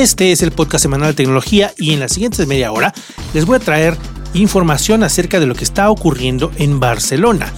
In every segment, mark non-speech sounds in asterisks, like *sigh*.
Este es el podcast semanal de tecnología y en la siguiente media hora les voy a traer información acerca de lo que está ocurriendo en Barcelona.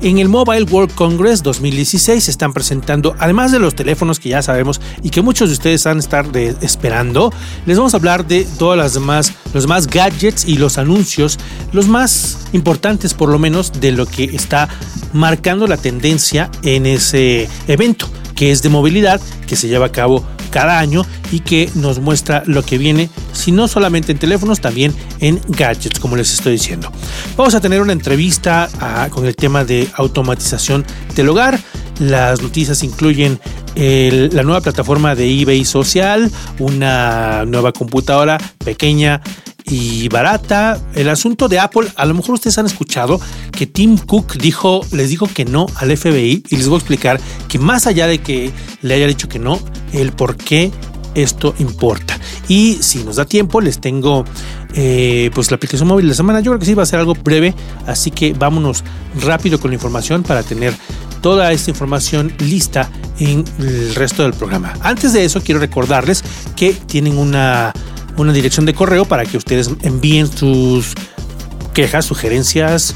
En el Mobile World Congress 2016 se están presentando, además de los teléfonos que ya sabemos y que muchos de ustedes han estar esperando, les vamos a hablar de todas las demás, los más gadgets y los anuncios, los más importantes por lo menos de lo que está marcando la tendencia en ese evento, que es de movilidad, que se lleva a cabo cada año y que nos muestra lo que viene, si no solamente en teléfonos, también en gadgets, como les estoy diciendo. Vamos a tener una entrevista ah, con el tema de automatización del hogar. Las noticias incluyen la nueva plataforma de eBay social, una nueva computadora pequeña y barata. El asunto de Apple, a lo mejor ustedes han escuchado que Tim Cook dijo, les dijo que no al FBI y les voy a explicar que más allá de que le haya dicho que no, el por qué esto importa. Y si nos da tiempo, les tengo eh, pues la aplicación móvil de la semana. Yo creo que sí va a ser algo breve, así que vámonos rápido con la información para tener toda esta información lista en el resto del programa. Antes de eso, quiero recordarles que tienen una una dirección de correo para que ustedes envíen sus quejas, sugerencias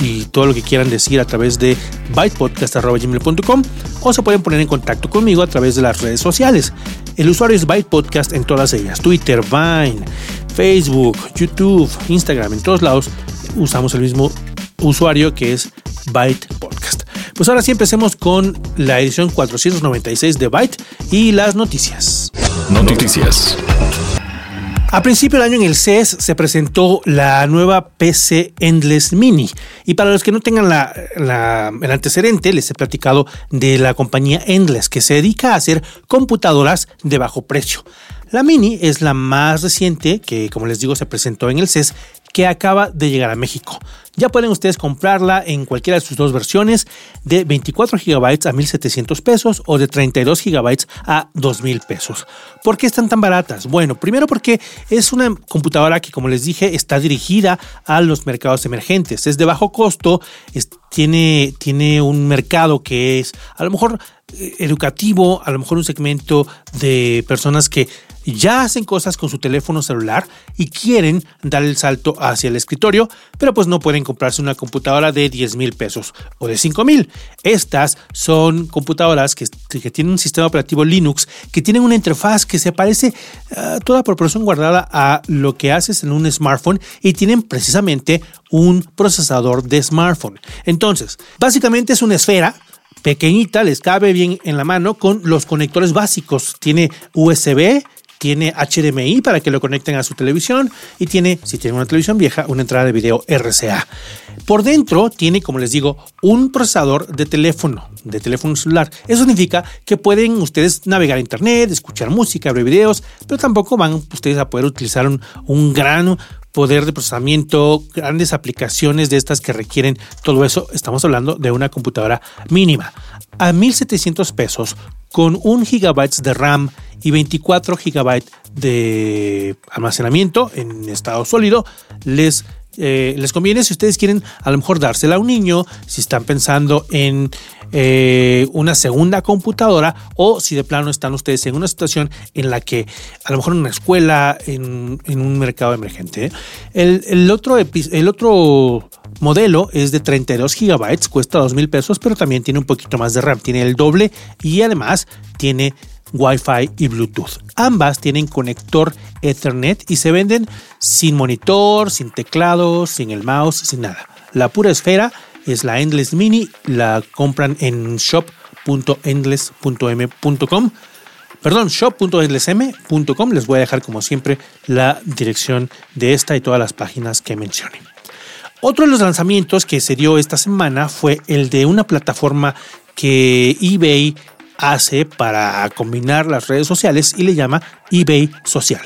y todo lo que quieran decir a través de bytepodcast.gmail.com o se pueden poner en contacto conmigo a través de las redes sociales. El usuario es bytepodcast en todas ellas, Twitter, Vine, Facebook, YouTube, Instagram, en todos lados usamos el mismo usuario que es Byte Podcast. Pues ahora sí empecemos con la edición 496 de Byte y las noticias. Noticias. A principio del año en el CES se presentó la nueva PC Endless Mini. Y para los que no tengan el antecedente, les he platicado de la compañía Endless, que se dedica a hacer computadoras de bajo precio. La Mini es la más reciente, que como les digo se presentó en el CES, que acaba de llegar a México. Ya pueden ustedes comprarla en cualquiera de sus dos versiones, de 24 GB a 1.700 pesos o de 32 GB a 2.000 pesos. ¿Por qué están tan baratas? Bueno, primero porque es una computadora que, como les dije, está dirigida a los mercados emergentes. Es de bajo costo, tiene, tiene un mercado que es a lo mejor educativo, a lo mejor un segmento de personas que ya hacen cosas con su teléfono celular y quieren dar el salto hacia el escritorio, pero pues no pueden comprarse una computadora de 10 mil pesos o de 5 mil. Estas son computadoras que, tienen un sistema operativo Linux, que tienen una interfaz que se parece a toda proporción guardada a lo que haces en un smartphone y tienen precisamente un procesador de smartphone. Entonces, básicamente es una esfera pequeñita, les cabe bien en la mano con los conectores básicos. Tiene USB, tiene HDMI para que lo conecten a su televisión y tiene, si tienen una televisión vieja, una entrada de video RCA. Por dentro tiene, como les digo, un procesador de teléfono, de teléfono celular. Eso significa que pueden ustedes navegar a internet, escuchar música, ver videos, pero tampoco van ustedes a poder utilizar un, un gran poder de procesamiento, grandes aplicaciones de estas que requieren todo eso. Estamos hablando de una computadora mínima. A 1.700 pesos con 1 GB de RAM y 24 GB de almacenamiento en estado sólido, les eh, les conviene si ustedes quieren a lo mejor dársela a un niño, si están pensando en eh, una segunda computadora o si de plano están ustedes en una situación en la que a lo mejor en una escuela, en, un mercado emergente. ¿eh? El, otro, el otro modelo es de 32 gigabytes, cuesta 2 mil pesos, pero también tiene un poquito más de RAM, tiene el doble y además tiene Wi-Fi y Bluetooth. Ambas tienen conector Ethernet y se venden sin monitor, sin teclado, sin el mouse, sin nada. La pura esfera es la Endless Mini, la compran en shop.endless.m.com. Perdón, shop.endlessm.com. Les voy a dejar como siempre la dirección de esta y todas las páginas que mencioné. Otro de los lanzamientos que se dio esta semana fue el de una plataforma que eBay hace para combinar las redes sociales y le llama eBay Social.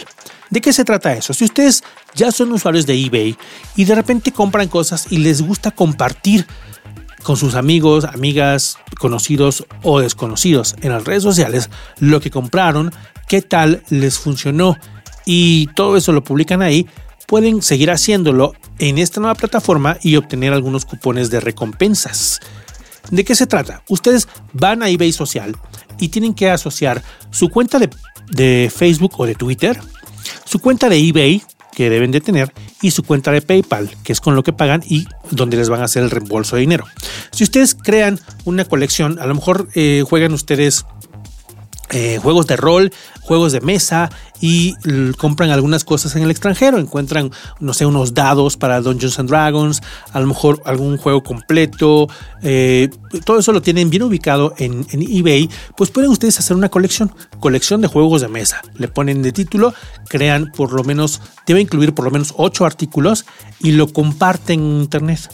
¿De qué se trata eso? Si ustedes ya son usuarios de eBay y de repente compran cosas y les gusta compartir con sus amigos, amigas, conocidos o desconocidos en las redes sociales lo que compraron, qué tal les funcionó y todo eso lo publican ahí, pueden seguir haciéndolo en esta nueva plataforma y obtener algunos cupones de recompensas. ¿De qué se trata? Ustedes van a eBay Social y tienen que asociar su cuenta de, de Facebook o de Twitter su cuenta de eBay que deben de tener y su cuenta de PayPal, que es con lo que pagan y donde les van a hacer el reembolso de dinero. Si ustedes crean una colección, a lo mejor eh, juegan ustedes eh, juegos de rol, juegos de mesa y compran algunas cosas en el extranjero. Encuentran, no sé, unos dados para Dungeons and Dragons, a lo mejor algún juego completo. Eh, todo eso lo tienen bien ubicado en, en, eBay. Pues pueden ustedes hacer una colección, colección de juegos de mesa. Le ponen de título, crean por lo menos, debe incluir por lo menos 8 artículos y lo comparten en Internet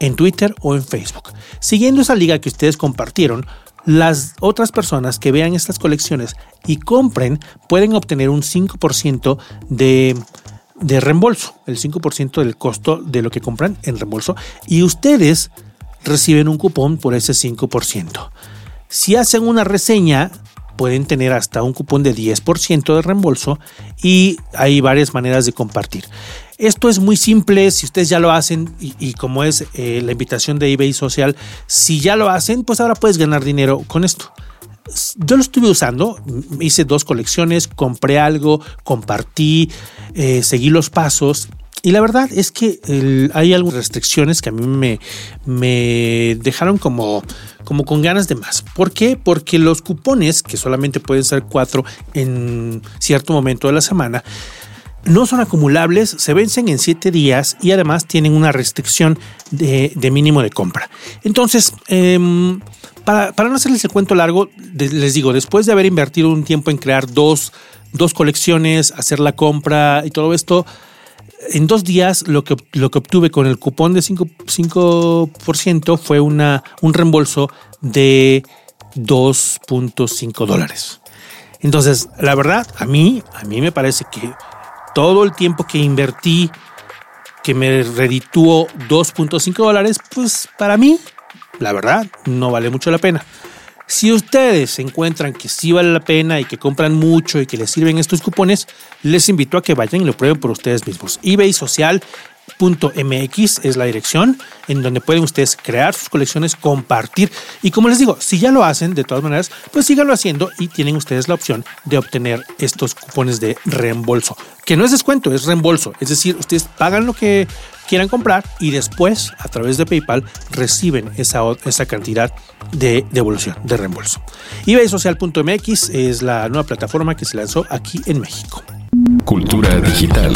en Twitter o en Facebook. Siguiendo esa liga que ustedes compartieron, las otras personas que vean estas colecciones y compren pueden obtener un 5% de, de reembolso, el 5% del costo de lo que compran en reembolso y ustedes reciben un cupón por ese 5%. Si hacen una reseña, pueden tener hasta un cupón de 10% de reembolso y hay varias maneras de compartir. Esto es muy simple, si ustedes ya lo hacen y, como es eh, la invitación de eBay Social, si ya lo hacen, pues ahora puedes ganar dinero con esto. Yo lo estuve usando, hice dos colecciones, compré algo, compartí, eh, seguí los pasos y la verdad es que hay algunas restricciones que a mí me, me dejaron como, como con ganas de más. ¿Por qué? Porque los cupones, que solamente pueden ser cuatro en cierto momento de la semana, no son acumulables, se vencen en 7 días y además tienen una restricción de, mínimo de compra. Entonces, em, para, no hacerles el cuento largo, les digo, después de haber invertido un tiempo en crear dos, dos colecciones, hacer la compra y todo esto, en dos días lo que, lo que obtuve con el cupón de 5%, fue una, un reembolso de 2.5 dólares. Entonces, la verdad, a mí, a mí me parece que todo el tiempo que invertí, que me redituó 2.5 dólares, pues para mí, la verdad, no vale mucho la pena. Si ustedes encuentran que sí vale la pena y que compran mucho y que les sirven estos cupones, les invito a que vayan y lo prueben por ustedes mismos. eBay Social .mx es la dirección en donde pueden ustedes crear sus colecciones, compartir y como les digo, si ya lo hacen de todas maneras, pues síganlo haciendo y tienen ustedes la opción de obtener estos cupones de reembolso, que no es descuento, es reembolso, es decir, ustedes pagan lo que quieran comprar y después a través de PayPal reciben esa, esa cantidad de devolución, de reembolso. ebaysocial.mx es la nueva plataforma que se lanzó aquí en México. Cultura digital.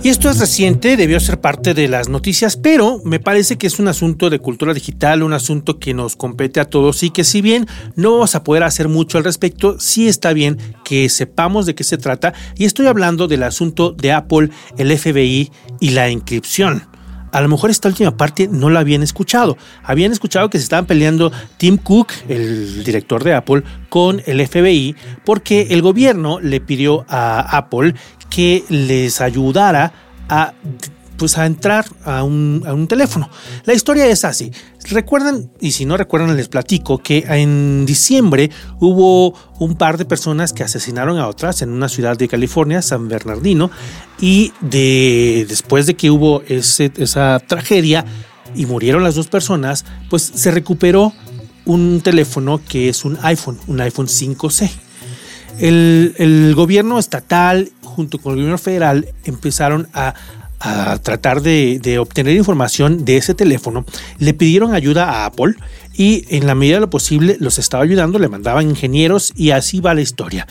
Y esto es reciente, debió ser parte de las noticias, pero me parece que es un asunto de cultura digital, un asunto que nos compete a todos y que si bien no vamos a poder hacer mucho al respecto, sí está bien que sepamos de qué se trata. Y estoy hablando del asunto de Apple, el FBI y la inscripción a lo mejor esta última parte no la habían escuchado. Habían escuchado que se estaban peleando Tim Cook, el director de Apple, con el FBI porque el gobierno le pidió a Apple que les ayudara a pues a entrar a un, teléfono. La historia es así. Recuerdan, y si no recuerdan, les platico que en diciembre hubo un par de personas que asesinaron a otras en una ciudad de California, San Bernardino, y de, después de que hubo esa tragedia y murieron las dos personas, pues se recuperó un teléfono que es un iPhone, un iPhone 5C. El, el gobierno estatal junto con el gobierno federal empezaron a, tratar de, obtener información de ese teléfono, le pidieron ayuda a Apple y en la medida de lo posible los estaba ayudando, le mandaban ingenieros y así va la historia.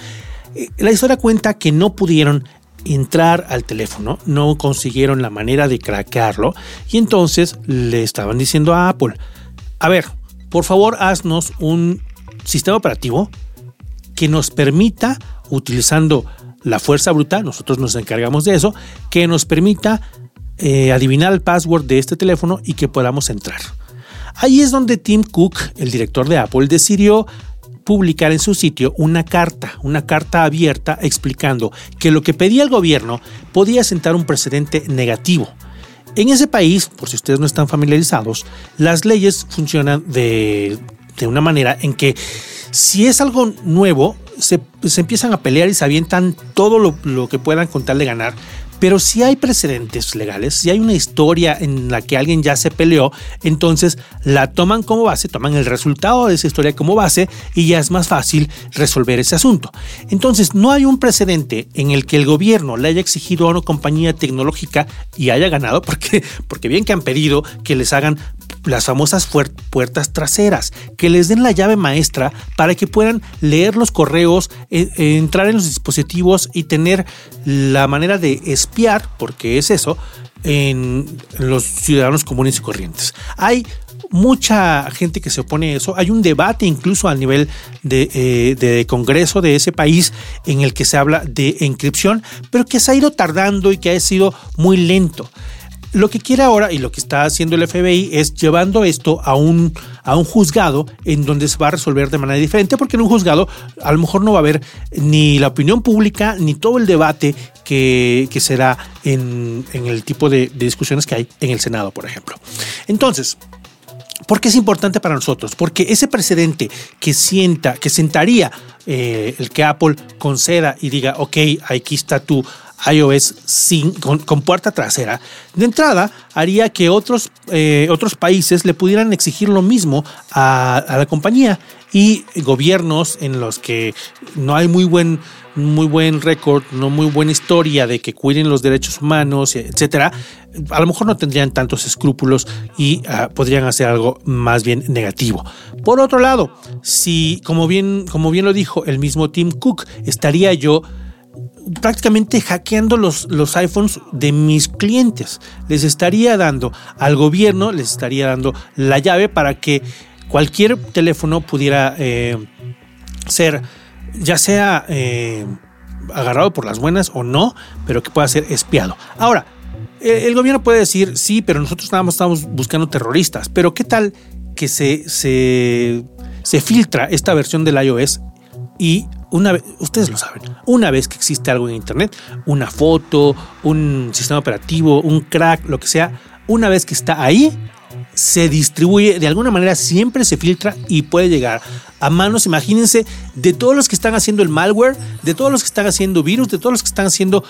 Eh, la historia cuenta que no pudieron entrar al teléfono, no consiguieron la manera de craquearlo y entonces le estaban diciendo a Apple, a ver, por favor haznos un sistema operativo que nos permita, utilizando la fuerza bruta, nosotros nos encargamos de eso, que nos permita eh, adivinar el password de este teléfono y que podamos entrar. Ahí es donde Tim Cook, el director de Apple, decidió publicar en su sitio una carta, una carta abierta explicando que lo que pedía el gobierno podía sentar un precedente negativo. En ese país, por si ustedes no están familiarizados, las leyes funcionan de, una manera en que si es algo nuevo, se, empiezan a pelear y se avientan todo lo, que puedan con tal de ganar. Pero si hay precedentes legales, si hay una historia en la que alguien ya se peleó, entonces la toman como base, toman el resultado de esa historia como base y ya es más fácil resolver ese asunto. Entonces no hay un precedente en el que el gobierno le haya exigido a una compañía tecnológica y haya ganado, *laughs* porque, porque bien que han pedido que les hagan las famosas puertas traseras, que les den la llave maestra para que puedan leer los correos, eh, eh, entrar en los dispositivos y tener la manera de espiar, porque es eso, en los ciudadanos comunes y corrientes. Hay mucha gente que se opone a eso. Hay un debate incluso a nivel de, eh, de, Congreso de ese país en el que se habla de encripción, pero que se ha ido tardando y que ha sido muy lento. Lo que quiere ahora y lo que está haciendo el FBI es llevando esto a un, a un juzgado en donde se va a resolver de manera diferente, porque en un juzgado a lo mejor no va a haber ni la opinión pública ni todo el debate que, que será en, en, el tipo de, discusiones que hay en el Senado, por ejemplo. Entonces, ¿Por qué es importante para nosotros? Porque ese precedente que sienta, que sentaría eh, el que Apple conceda y diga, ok, aquí está tu iOS sin, con, puerta trasera, de entrada haría que otros, eh, otros países le pudieran exigir lo mismo a, la compañía y gobiernos en los que no hay muy buen muy buen récord, no muy buena historia de que cuiden los derechos humanos, etcétera, a lo mejor no tendrían tantos escrúpulos y ah, podrían hacer algo más bien negativo. Por otro lado, si como bien como bien lo dijo el mismo Tim Cook, estaría yo prácticamente hackeando los, los iPhones de mis clientes. Les estaría dando al gobierno, les estaría dando la llave para que cualquier teléfono pudiera eh, ser, ya sea eh, agarrado por las buenas o no, pero que pueda ser espiado. Ahora, el gobierno puede decir, sí, pero nosotros nada estamos buscando terroristas, pero ¿qué tal que se, se, se filtra esta versión del iOS y una vez, ustedes lo saben, una vez que existe algo en Internet, una foto, un sistema operativo, un crack, lo que sea, una vez que está ahí, se distribuye, de alguna manera siempre se filtra y puede llegar a manos, imagínense, de todos los que están haciendo el malware, de todos los que están haciendo virus, de todos los que están haciendo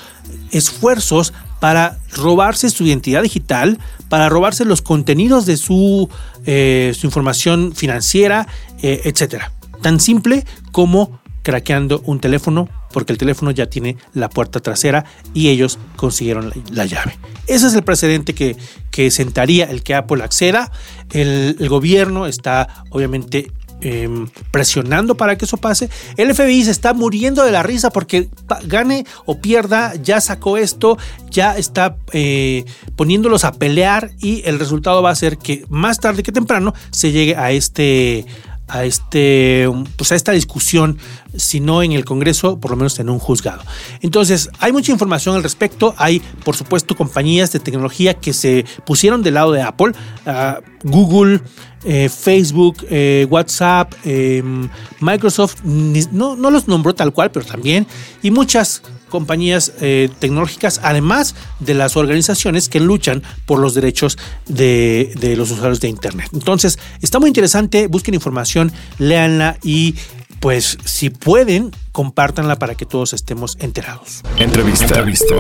esfuerzos para robarse su identidad digital, para robarse los contenidos de su, eh, su información financiera, eh, etc. Tan simple como craqueando un teléfono porque el teléfono ya tiene la puerta trasera y ellos consiguieron la, llave. Ese es el precedente que, que sentaría el que Apple acceda. El, gobierno está obviamente em, presionando para que eso pase. El FBI se está muriendo de la risa porque gane o pierda, ya sacó esto, ya está eh, poniéndolos a pelear y el resultado va a ser que más tarde que temprano se llegue a este a este pues a esta discusión si no en el Congreso por lo menos en un juzgado. Entonces hay mucha información al respecto. Hay por supuesto compañías de tecnología que se pusieron del lado de Apple ah, Google eh, Facebook eh, WhatsApp em, Microsoft no, no los nombró tal cual pero también y muchas compañías eh, tecnológicas, además de las organizaciones que luchan por los derechos de, de, los usuarios de Internet. Entonces, está muy interesante, busquen información, léanla y pues si pueden, compártanla para que todos estemos enterados. Entrevista. Entrevista.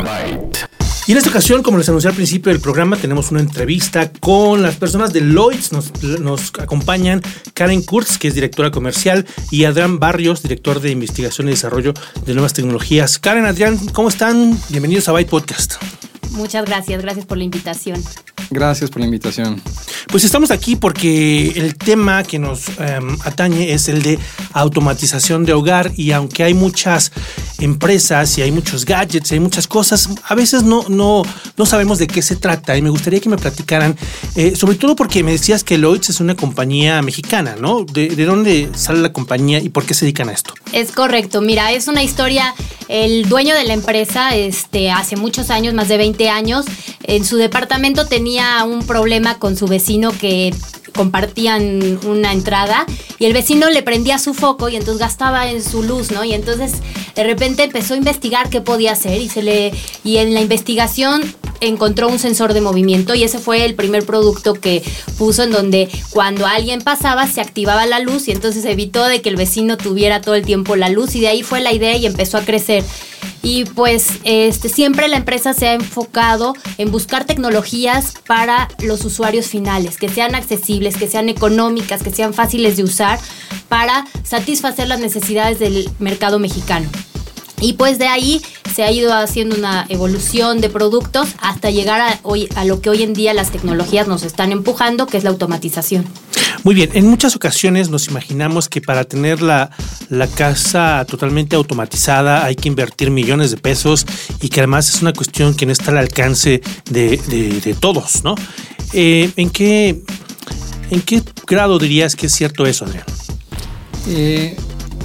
Y en esta ocasión, como les anuncié al principio del programa, tenemos una entrevista con las personas de Lloyds. Nos, acompañan Karen Kurtz, que es directora comercial, y Adrián Barrios, director de investigación y desarrollo de nuevas tecnologías. Karen, Adrián, ¿cómo están? Bienvenidos a Byte Podcast. Muchas gracias, gracias por la invitación. Gracias por la invitación. Pues estamos aquí porque el tema que nos em, atañe es el de automatización de hogar y aunque hay muchas empresas y hay muchos gadgets y hay muchas cosas, a veces no, no, no sabemos de qué se trata y me gustaría que me platicaran, eh, sobre todo porque me decías que Lloyds es una compañía mexicana, ¿no? ¿De, ¿De dónde sale la compañía y por qué se dedican a esto? Es correcto, mira, es una historia, el dueño de la empresa, este, hace muchos años, más de 20 años, en su departamento tenía un problema con su vecino que compartían una entrada y el vecino le prendía su foco y entonces gastaba en su luz, ¿no? Y entonces de repente empezó a investigar qué podía hacer y se le y en la investigación encontró un sensor de movimiento y ese fue el primer producto que puso en donde cuando alguien pasaba se activaba la luz y entonces evitó de que el vecino tuviera todo el tiempo la luz y de ahí fue la idea y empezó a crecer. Y pues este, siempre la empresa se ha enfocado en buscar tecnologías para los usuarios finales, que sean accesibles, que sean económicas, que sean fáciles de usar para satisfacer las necesidades del mercado mexicano. Y pues de ahí se ha ido haciendo una evolución de productos hasta llegar a, hoy, a lo que hoy en día las tecnologías nos están empujando, que es la automatización. Muy bien, en muchas ocasiones nos imaginamos que para tener la, casa totalmente automatizada hay que invertir millones de pesos y que además es una cuestión que no está al alcance de, todos, ¿no? Eh, ¿en, qué, ¿En qué grado dirías que es cierto eso, Adrián? Eh,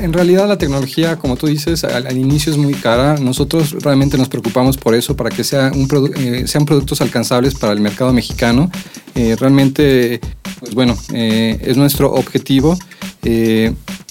en realidad la tecnología, como tú dices, al, inicio es muy cara. Nosotros realmente nos preocupamos por eso, para que sea un eh, sean productos alcanzables para el mercado mexicano. Eh, realmente, pues bueno, eh, es nuestro objetivo.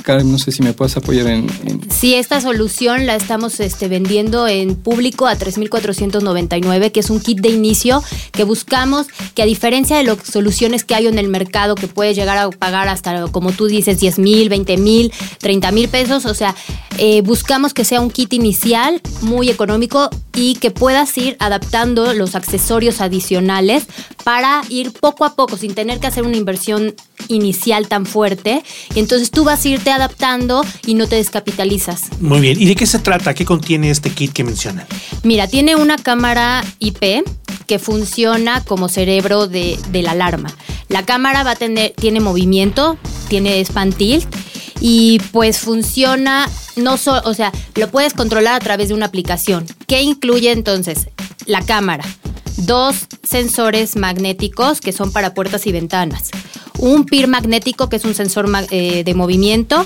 Karen, no sé si me puedes apoyar en, Sí, esta solución la estamos este, vendiendo en público a 3.499, que es un kit de inicio que buscamos que a diferencia de las soluciones que hay en el mercado, que puede llegar a pagar hasta, como tú dices, 10 mil, 20 mil, 30 mil pesos, o sea, eh, buscamos que sea un kit inicial muy económico y que puedas ir adaptando los accesorios adicionales para ir poco a poco, sin tener que hacer una inversión inicial tan fuerte. Y entonces tú vas a irte adaptando y no te descapitalizas. Muy bien. ¿Y de qué se trata? ¿Qué contiene este kit que mencionan? Mira, tiene una cámara IP que funciona como cerebro de, la alarma. La cámara va a tener, tiene movimiento, tiene span tilt y pues funciona no solo, o sea, lo puedes controlar a través de una aplicación. ¿Qué incluye entonces? La cámara, dos sensores magnéticos que son para puertas y ventanas, un PIR magnético que es un sensor eh, de movimiento,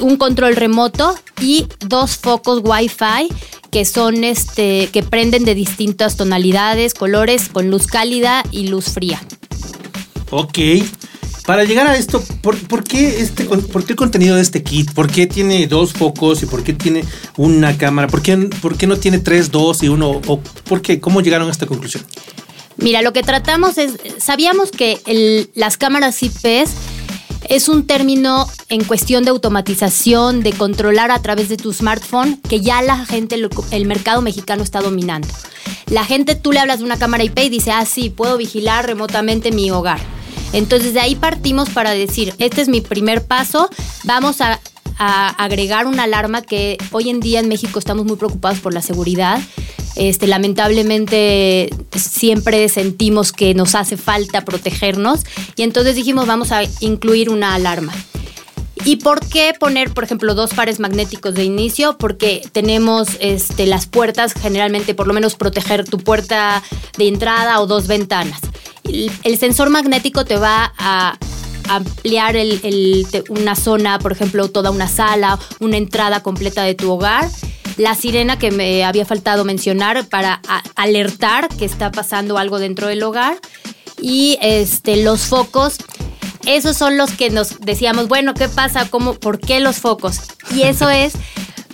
un control remoto y dos focos Wi-Fi que son este que prenden de distintas tonalidades, colores, con luz cálida y luz fría. Ok. Para llegar a esto, ¿por, qué este, ¿por qué el contenido de este kit? ¿Por qué tiene dos focos y por qué tiene una cámara? ¿Por qué, por qué no tiene tres, dos y uno? ¿O por qué? ¿Cómo llegaron a esta conclusión? Mira, lo que tratamos es, sabíamos que las cámaras IPs es un término en cuestión de automatización, de controlar a través de tu smartphone, que ya la gente, el mercado mexicano está dominando. La gente, tú le hablas de una cámara IP y dice, ah, sí, puedo vigilar remotamente mi hogar. Entonces de ahí partimos para decir, este es mi primer paso, vamos a, agregar una alarma que hoy en día en México estamos muy preocupados por la seguridad. Este, lamentablemente siempre sentimos que nos hace falta protegernos y entonces dijimos vamos a incluir una alarma. ¿Y por qué poner, por ejemplo, dos pares magnéticos de inicio? Porque tenemos este, las puertas, generalmente por lo menos proteger tu puerta de entrada o dos ventanas el, sensor magnético te va a ampliar una zona, por ejemplo, toda una sala, una entrada completa de tu hogar. La sirena que me había faltado mencionar para alertar que está pasando algo dentro del hogar. Y este, los focos, esos son los que nos decíamos, bueno, ¿qué pasa? ¿Cómo? ¿Por qué los focos? Y eso es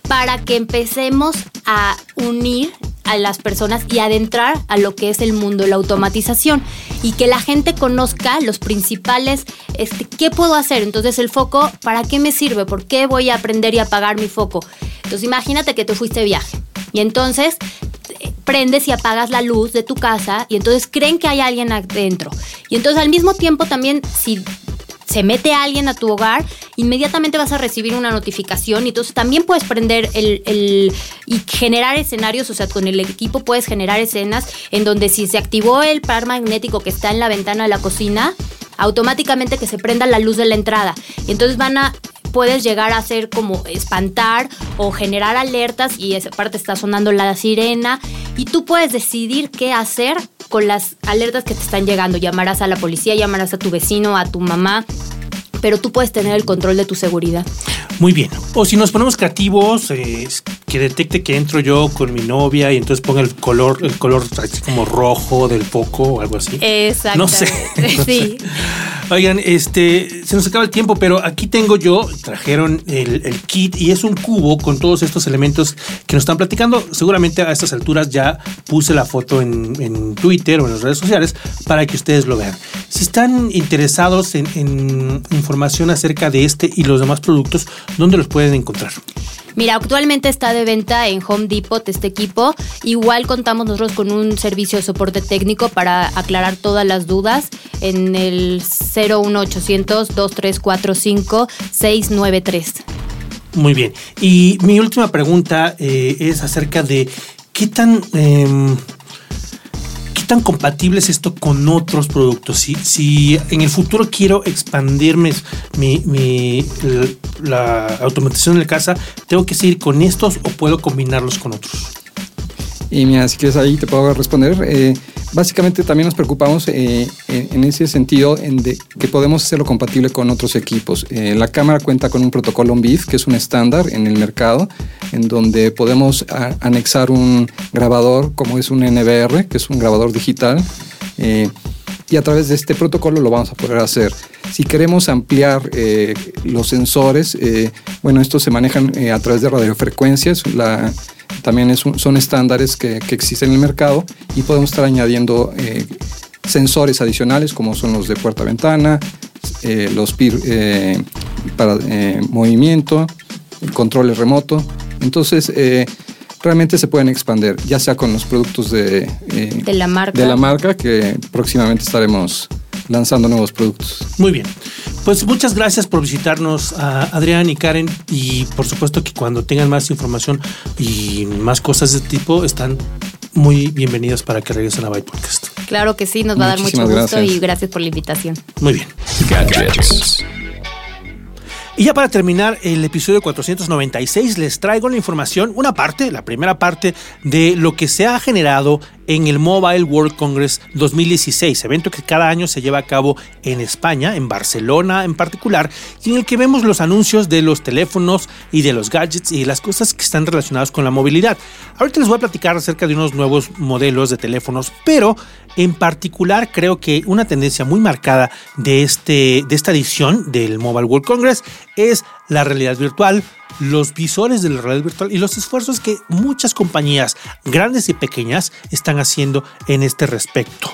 para que empecemos a unir a las personas y adentrar a lo que es el mundo, la automatización y que la gente conozca los principales, este, ¿qué puedo hacer? Entonces el foco, ¿para qué me sirve? ¿Por qué voy a aprender y apagar mi foco? Entonces imagínate que te fuiste de viaje y entonces eh, prendes y apagas la luz de tu casa y entonces creen que hay alguien adentro. Y entonces al mismo tiempo también si se mete alguien a tu hogar, inmediatamente vas a recibir una notificación y entonces también puedes prender el, y generar escenarios, o sea, con el equipo puedes generar escenas en donde si se activó el par magnético que está en la ventana de la cocina, automáticamente que se prenda la luz de la entrada. Y entonces van a puedes llegar a hacer como espantar o generar alertas y esa parte está sonando la sirena y tú puedes decidir qué hacer con las alertas que te están llegando. Llamarás a la policía, llamarás a tu vecino, a tu mamá, pero tú puedes tener el control de tu seguridad. Muy bien. O si nos ponemos creativos, eh, que detecte que entro yo con mi novia y entonces ponga el color, el color así como rojo del foco o algo así. Exacto. *laughs* No sé. sí. Oigan, este, se nos acaba el tiempo, pero aquí tengo yo, trajeron el, kit y es un cubo con todos estos elementos que nos están platicando. Seguramente a estas alturas ya puse la foto en, Twitter o en las redes sociales para que ustedes lo vean. Si están interesados en, en información acerca de este y los demás productos, ¿dónde los pueden encontrar? Mira, actualmente está de venta en Home Depot este equipo. Igual contamos nosotros con un servicio de soporte técnico para aclarar todas las dudas en el 01800 2345 693. Muy bien. Y mi última pregunta eh, es acerca de qué tan... Em, tan compatible es esto con otros productos? Si, si en el futuro quiero expandirme mi, la, automatización de la casa, ¿tengo que seguir con estos o puedo combinarlos con otros? Y mira, si quieres ahí te puedo responder. Eh, básicamente también nos preocupamos eh, en, ese sentido en de que podemos hacerlo compatible con otros equipos. Eh, la cámara cuenta con un protocolo BIF, que es un estándar en el mercado, en donde podemos anexar un grabador como es un NVR, que es un grabador digital. y a través de este protocolo lo vamos a poder hacer. Si queremos ampliar los sensores, bueno, estos se manejan a través de radiofrecuencias. También son estándares que, existen en el mercado y podemos estar añadiendo eh, sensores adicionales como son los de puerta-ventana, eh, los PIR eh, para movimiento, controles remoto. Entonces, realmente se pueden expandir, ya sea con los productos de, de, la marca. de la marca, que próximamente estaremos lanzando nuevos productos. Muy bien. Pues muchas gracias por visitarnos, a Adrián y Karen. Y por supuesto que cuando tengan más información y más cosas de este tipo, están muy bienvenidos para que regresen a Byte Podcast. Claro que sí, nos va a dar mucho gusto y gracias por la invitación. Muy bien. Y ya para terminar el episodio 496 les traigo la información, una parte, la primera parte de lo que se ha generado en el Mobile World Congress 2016, evento que cada año se lleva a cabo en España, en Barcelona en particular, y en el que vemos los anuncios de los teléfonos y de los gadgets y las cosas que están relacionadas con la movilidad. Ahorita les voy a platicar acerca de unos nuevos modelos de teléfonos, pero en particular creo que una tendencia muy marcada de, este, de esta edición del Mobile World Congress es la realidad virtual, los visores de la realidad virtual y los esfuerzos que muchas compañías, grandes y pequeñas, están haciendo en este respecto.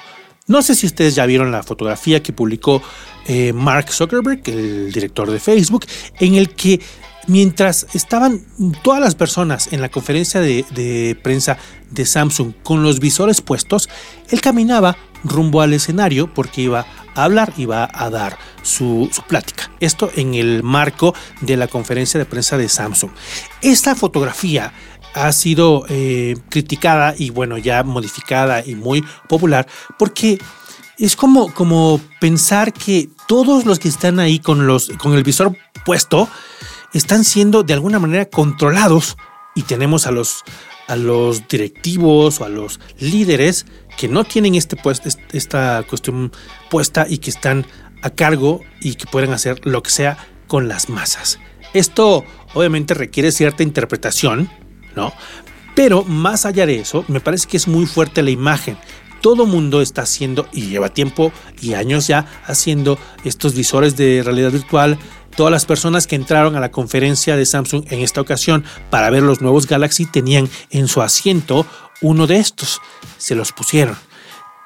No sé si ustedes ya vieron la fotografía que publicó eh, Mark Zuckerberg, el director de Facebook, en el que mientras estaban todas las personas en la conferencia de, prensa de Samsung con los visores puestos, él caminaba rumbo al escenario porque iba a hablar, iba a dar su, plática. Esto en el marco de la conferencia de prensa de Samsung. Esta fotografía ha sido eh, criticada y bueno, ya modificada y muy popular porque es como, como pensar que todos los que están ahí con, los, con el visor puesto están siendo de alguna manera controlados y tenemos a los, a los directivos o a los líderes que no tienen este puesto, esta cuestión puesta y que están a cargo y que pueden hacer lo que sea con las masas. Esto obviamente requiere cierta interpretación, ¿no? Pero más allá de eso, me parece que es muy fuerte la imagen. Todo mundo está haciendo, y lleva tiempo y años ya, haciendo estos visores de realidad virtual. Todas las personas que entraron a la conferencia de Samsung en esta ocasión para ver los nuevos Galaxy tenían en su asiento uno de estos. Se los pusieron.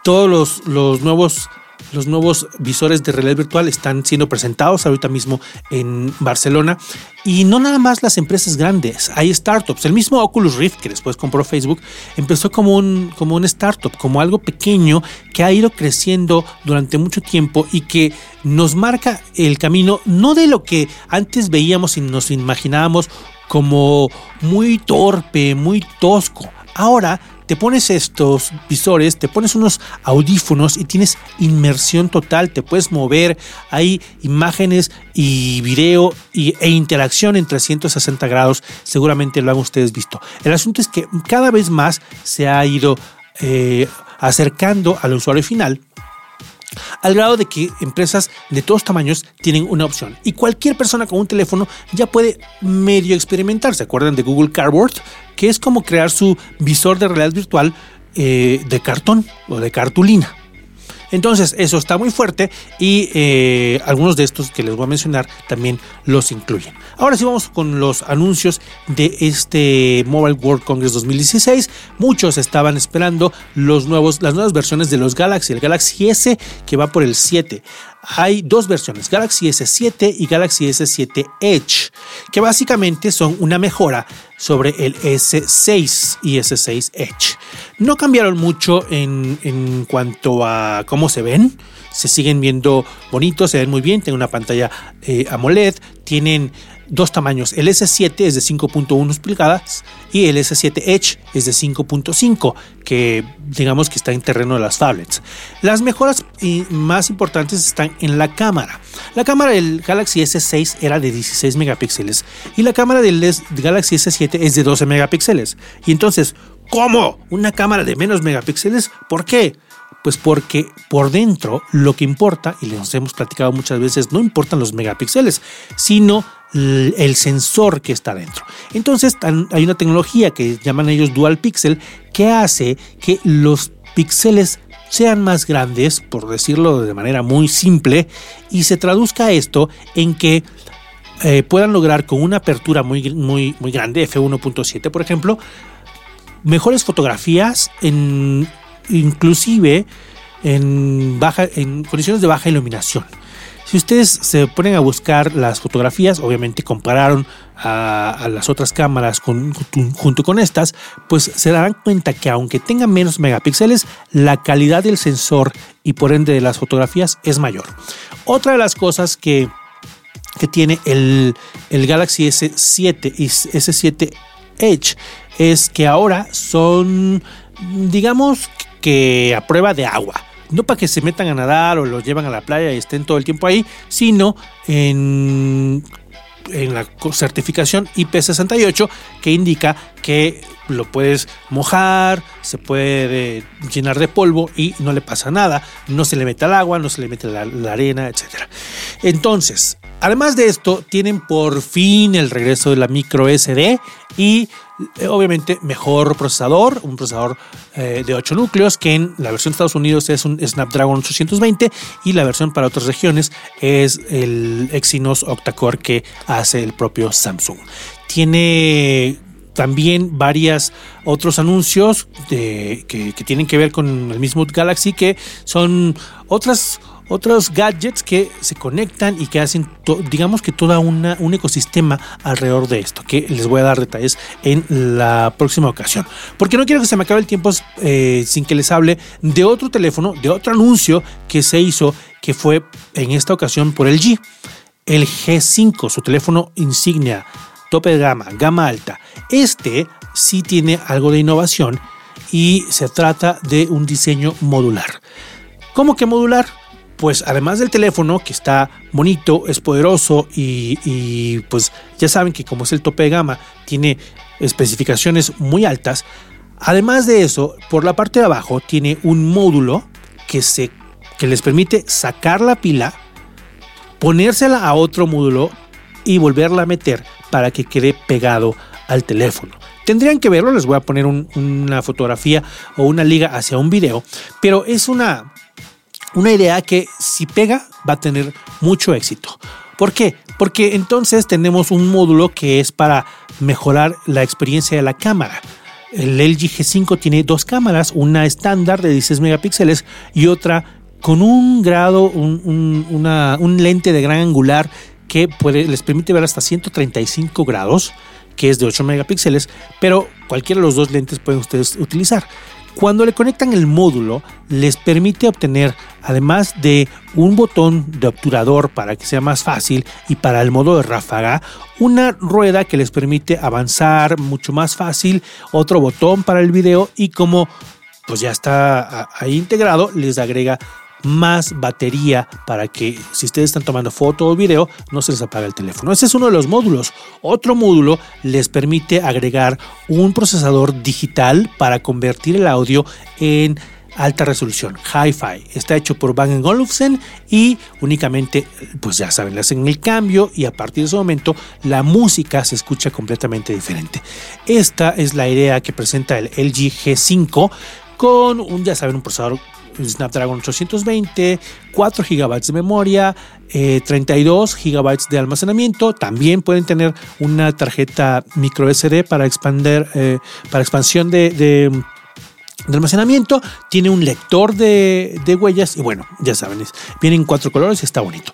Todos los, los nuevos los nuevos visores de realidad virtual están siendo presentados ahorita mismo en Barcelona. Y no nada más las empresas grandes, hay startups. El mismo Oculus Rift, que después compró Facebook, empezó como un, como un startup, como algo pequeño que ha ido creciendo durante mucho tiempo y que nos marca el camino, no de lo que antes veíamos y nos imaginábamos como muy torpe, muy tosco. Ahora te pones estos visores, te pones unos audífonos y tienes inmersión total, te puedes mover, hay imágenes y video e interacción en 360 grados, seguramente lo han ustedes visto. El asunto es que cada vez más se ha ido eh, acercando al usuario final al grado de que empresas de todos tamaños tienen una opción y cualquier persona con un teléfono ya puede medio experimentar. ¿Se acuerdan de Google Cardboard? Que es como crear su visor de realidad virtual eh, de cartón o de cartulina. Entonces, eso está muy fuerte y eh, algunos de estos que les voy a mencionar también los incluyen. Ahora sí vamos con los anuncios de este Mobile World Congress 2016. Muchos estaban esperando los nuevos, las nuevas versiones de los Galaxy, el Galaxy S que va por el 7 hay dos versiones, Galaxy S7 y Galaxy S7 Edge, que básicamente son una mejora sobre el S6 y S6 Edge. No cambiaron mucho en, cuanto a cómo se ven, se siguen viendo bonitos, se ven muy bien, tienen una pantalla eh, AMOLED, tienen dos tamaños. El S7 es de 5.1 pulgadas y el S7 Edge es de 5.5, que digamos que está en terreno de las tablets. Las mejoras más importantes están en la cámara. La cámara del Galaxy S6 era de 16 megapíxeles y la cámara del Galaxy S7 es de 12 megapíxeles. Y entonces, ¿cómo? ¿Una cámara de menos megapíxeles? ¿Por qué? Pues porque por dentro lo que importa, y les hemos platicado muchas veces, no importan los megapíxeles, sino el sensor que está dentro. Entonces hay una tecnología que llaman ellos dual pixel que hace que los píxeles sean más grandes, por decirlo de manera muy simple, y se traduzca esto en que eh, puedan lograr con una apertura muy, muy, muy grande, f1.7 por ejemplo, mejores fotografías en inclusive en, en condiciones de baja iluminación. Si ustedes se ponen a buscar las fotografías, obviamente compararon a, las otras cámaras junto con estas, pues se darán cuenta que aunque tengan menos megapíxeles, la calidad del sensor y por ende de las fotografías es mayor. Otra de las cosas que, que tiene el, el Galaxy S7 y S7 Edge es que ahora son, digamos que a prueba de agua no para que se metan a nadar o los llevan a la playa y estén todo el tiempo ahí, sino en, en la certificación IP68 que indica que lo puedes mojar, se puede llenar de polvo y no le pasa nada, no se le mete al agua, no se le mete la, la arena, etc. Entonces, además de esto, tienen por fin el regreso de la micro SD y eh, obviamente mejor procesador, un procesador eh, de 8 núcleos que en la versión de Estados Unidos es un Snapdragon 820 y la versión para otras regiones es el Exynos octa-core que hace el propio Samsung. Tiene también varios otros anuncios que, que, tienen que ver con el mismo Galaxy que son otras otros gadgets que se conectan y que hacen, digamos que una, un ecosistema alrededor de esto, que les voy a dar detalles en la próxima ocasión. Porque no quiero que se me acabe el tiempo eh, sin que les hable de otro teléfono, de otro anuncio que se hizo, que fue en esta ocasión por el G. El G5, su teléfono insignia, tope de gama, gama alta. Este sí tiene algo de innovación y se trata de un diseño modular. ¿Cómo que modular? Pues además del teléfono que está bonito, es poderoso y, pues ya saben que como es el tope de gama, tiene especificaciones muy altas. Además de eso, por la parte de abajo tiene un módulo que, se, que les permite sacar la pila, ponérsela a otro módulo y volverla a meter para que quede pegado al teléfono. Tendrían que verlo, les voy a poner una fotografía o una liga hacia un video, pero es una una idea que si pega va a tener mucho éxito. ¿Por qué? Porque entonces tenemos un módulo que es para mejorar la experiencia de la cámara. El LG G5 tiene dos cámaras, una estándar de 16 megapíxeles y otra con un grado, un, lente de gran angular que puede, les permite ver hasta 135 grados, que es de 8 megapíxeles, pero cualquiera de los dos lentes pueden ustedes utilizar. Cuando le conectan el módulo, les permite obtener, además de un botón de obturador para que sea más fácil y para el modo de ráfaga, una rueda que les permite avanzar mucho más fácil, otro botón para el video y como pues ya está ahí integrado, les agrega más batería para que si ustedes están tomando foto o video no se les apague el teléfono. Ese es uno de los módulos. Otro módulo les permite agregar un procesador digital para convertir el audio en alta resolución, Hi-Fi. Está hecho por Bang Olufsen y únicamente, pues ya saben, le hacen el cambio y a partir de ese momento la música se escucha completamente diferente. Esta es la idea que presenta el LG G5 con un, ya saben, un procesador Snapdragon 820, 4 GB de memoria, 32 eh, GB de almacenamiento. También pueden tener una tarjeta micro SD para, expander, eh, para expansión de, almacenamiento. Tiene un lector de, de, huellas y bueno, ya saben, vienen cuatro colores y está bonito.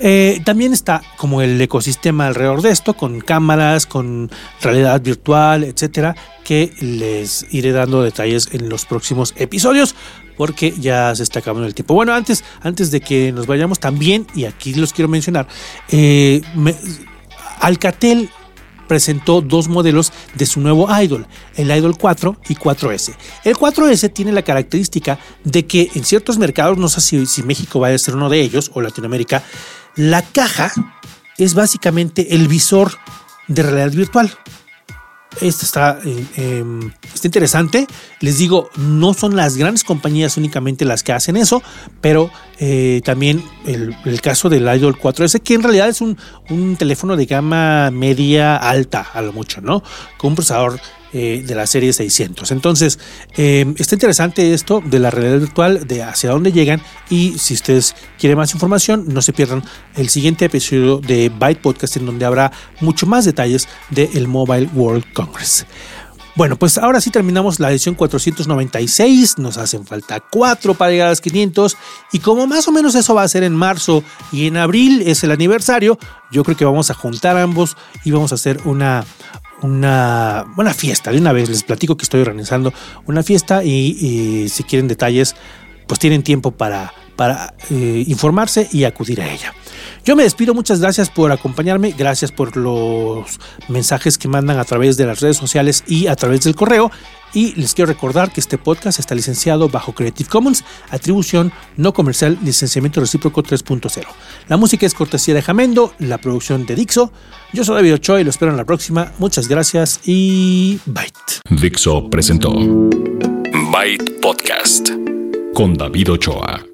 Eh, también está como el ecosistema alrededor de esto, con cámaras, con realidad virtual, etcétera, que les iré dando detalles en los próximos episodios porque ya se está acabando el tiempo. Bueno, antes, antes de que nos vayamos también, y aquí los quiero mencionar, eh, Alcatel presentó dos modelos de su nuevo Idol, el Idol 4 y 4S. El 4S tiene la característica de que en ciertos mercados, no sé si, si México va a ser uno de ellos o Latinoamérica, la caja es básicamente el visor de realidad virtual. Esto está, eh, em, está, interesante. Les digo, no son las grandes compañías únicamente las que hacen eso, pero eh, también el, caso del Idol 4S, que en realidad es un, un teléfono de gama media alta, a lo mucho, ¿no? Con un procesador eh, de la serie 600. Entonces, eh, está interesante esto de la realidad virtual, de hacia dónde llegan y si ustedes quieren más información, no se pierdan el siguiente episodio de Byte Podcast en donde habrá mucho más detalles del Mobile World Congress. Bueno, pues ahora sí terminamos la edición 496, nos hacen falta 4 para llegar a las 500 y como más o menos eso va a ser en marzo y en abril es el aniversario, yo creo que vamos a juntar ambos y vamos a hacer una, una buena fiesta. De una vez les platico que estoy organizando una fiesta y, si quieren detalles, pues tienen tiempo para, para eh, informarse y acudir a ella. Yo me despido, muchas gracias por acompañarme, gracias por los mensajes que mandan a través de las redes sociales y a través del correo. Y les quiero recordar que este podcast está licenciado bajo Creative Commons, atribución no comercial, licenciamiento recíproco 3.0. La música es cortesía de Jamendo, la producción de Dixo. Yo soy David Ochoa y lo espero en la próxima. Muchas gracias y Byte. Dixo presentó Byte Podcast con David Ochoa.